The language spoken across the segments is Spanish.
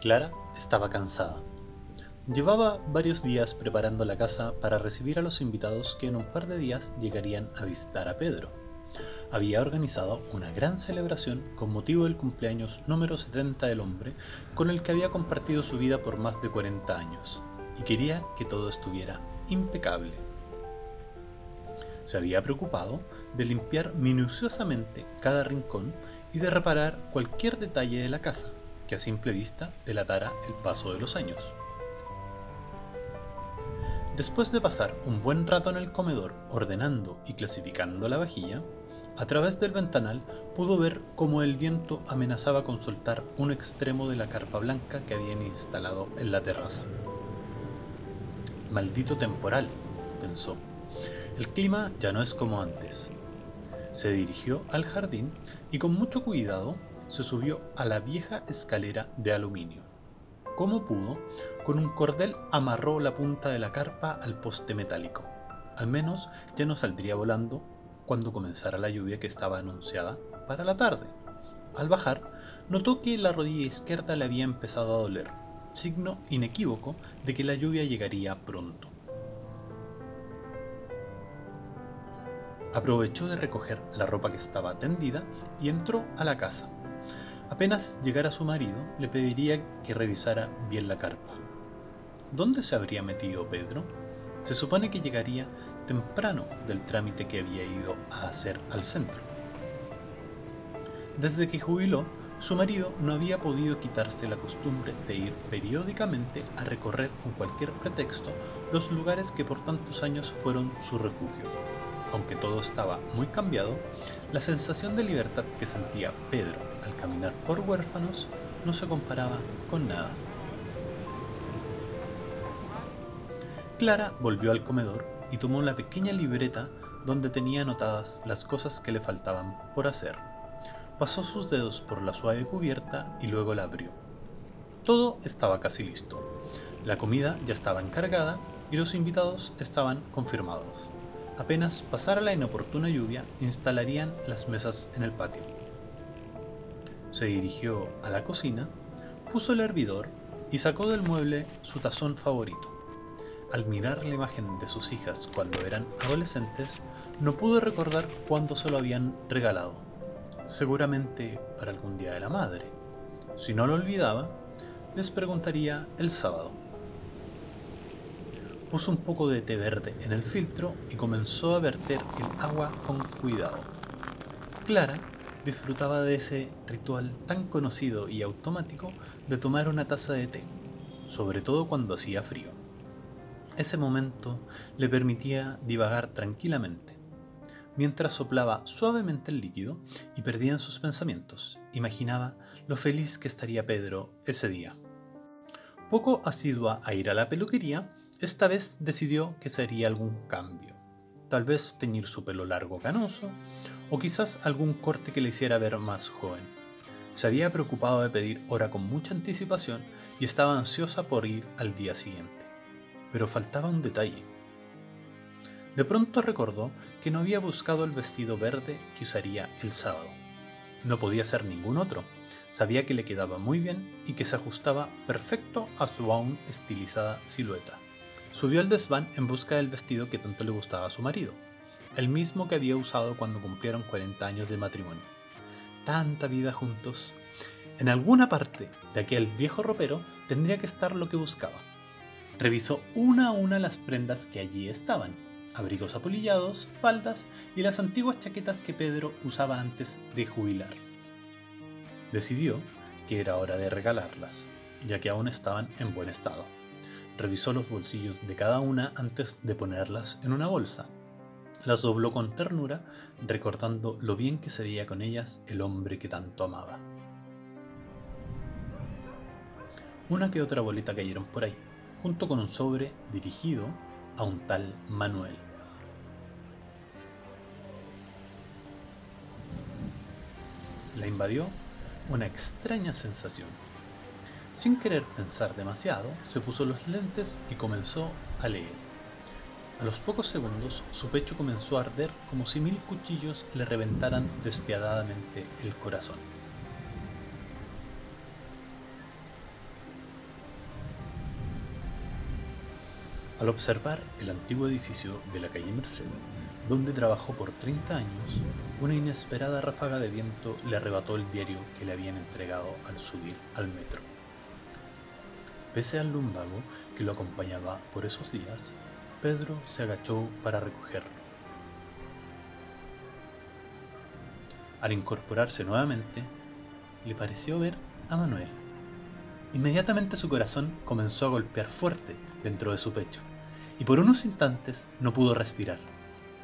Clara estaba cansada. Llevaba varios días preparando la casa para recibir a los invitados que en un par de días llegarían a visitar a Pedro. Había organizado una gran celebración con motivo del cumpleaños número 70 del hombre con el que había compartido su vida por más de 40 años y quería que todo estuviera impecable. Se había preocupado de limpiar minuciosamente cada rincón y de reparar cualquier detalle de la casa que a simple vista delatara el paso de los años. Después de pasar un buen rato en el comedor ordenando y clasificando la vajilla, a través del ventanal pudo ver cómo el viento amenazaba con soltar un extremo de la carpa blanca que habían instalado en la terraza. Maldito temporal, pensó. El clima ya no es como antes. Se dirigió al jardín y con mucho cuidado se subió a la vieja escalera de aluminio. Como pudo, con un cordel amarró la punta de la carpa al poste metálico. Al menos ya no saldría volando cuando comenzara la lluvia que estaba anunciada para la tarde. Al bajar, notó que la rodilla izquierda le había empezado a doler, signo inequívoco de que la lluvia llegaría pronto. Aprovechó de recoger la ropa que estaba tendida y entró a la casa. Apenas llegara su marido, le pediría que revisara bien la carpa. ¿Dónde se habría metido Pedro? Se supone que llegaría temprano del trámite que había ido a hacer al centro. Desde que jubiló, su marido no había podido quitarse la costumbre de ir periódicamente a recorrer con cualquier pretexto los lugares que por tantos años fueron su refugio. Aunque todo estaba muy cambiado, la sensación de libertad que sentía Pedro al caminar por huérfanos no se comparaba con nada. Clara volvió al comedor y tomó la pequeña libreta donde tenía anotadas las cosas que le faltaban por hacer. Pasó sus dedos por la suave cubierta y luego la abrió. Todo estaba casi listo. La comida ya estaba encargada y los invitados estaban confirmados. Apenas pasara la inoportuna lluvia, instalarían las mesas en el patio. Se dirigió a la cocina, puso el hervidor y sacó del mueble su tazón favorito. Al mirar la imagen de sus hijas cuando eran adolescentes, no pudo recordar cuándo se lo habían regalado. Seguramente para algún día de la madre. Si no lo olvidaba, les preguntaría el sábado puso un poco de té verde en el filtro y comenzó a verter el agua con cuidado. Clara disfrutaba de ese ritual tan conocido y automático de tomar una taza de té, sobre todo cuando hacía frío. Ese momento le permitía divagar tranquilamente, mientras soplaba suavemente el líquido y perdía en sus pensamientos. Imaginaba lo feliz que estaría Pedro ese día. Poco asidua a ir a la peluquería, esta vez decidió que sería algún cambio. Tal vez teñir su pelo largo canoso, o quizás algún corte que le hiciera ver más joven. Se había preocupado de pedir hora con mucha anticipación y estaba ansiosa por ir al día siguiente. Pero faltaba un detalle. De pronto recordó que no había buscado el vestido verde que usaría el sábado. No podía ser ningún otro. Sabía que le quedaba muy bien y que se ajustaba perfecto a su aún estilizada silueta. Subió al desván en busca del vestido que tanto le gustaba a su marido, el mismo que había usado cuando cumplieron 40 años de matrimonio. Tanta vida juntos. En alguna parte de aquel viejo ropero tendría que estar lo que buscaba. Revisó una a una las prendas que allí estaban, abrigos apolillados, faldas y las antiguas chaquetas que Pedro usaba antes de jubilar. Decidió que era hora de regalarlas, ya que aún estaban en buen estado. Revisó los bolsillos de cada una antes de ponerlas en una bolsa. Las dobló con ternura, recordando lo bien que se veía con ellas el hombre que tanto amaba. Una que otra bolita cayeron por ahí, junto con un sobre dirigido a un tal Manuel. La invadió una extraña sensación sin querer pensar demasiado, se puso los lentes y comenzó a leer. A los pocos segundos, su pecho comenzó a arder como si mil cuchillos le reventaran despiadadamente el corazón. Al observar el antiguo edificio de la calle Merced, donde trabajó por 30 años, una inesperada ráfaga de viento le arrebató el diario que le habían entregado al subir al metro. Pese al lumbago que lo acompañaba por esos días, Pedro se agachó para recogerlo. Al incorporarse nuevamente, le pareció ver a Manuel. Inmediatamente su corazón comenzó a golpear fuerte dentro de su pecho, y por unos instantes no pudo respirar.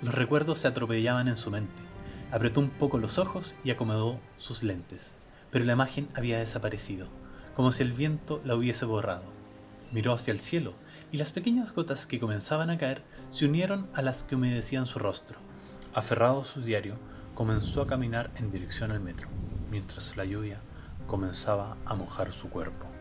Los recuerdos se atropellaban en su mente. Apretó un poco los ojos y acomodó sus lentes, pero la imagen había desaparecido, como si el viento la hubiese borrado. Miró hacia el cielo y las pequeñas gotas que comenzaban a caer se unieron a las que humedecían su rostro. Aferrado a su diario, comenzó a caminar en dirección al metro, mientras la lluvia comenzaba a mojar su cuerpo.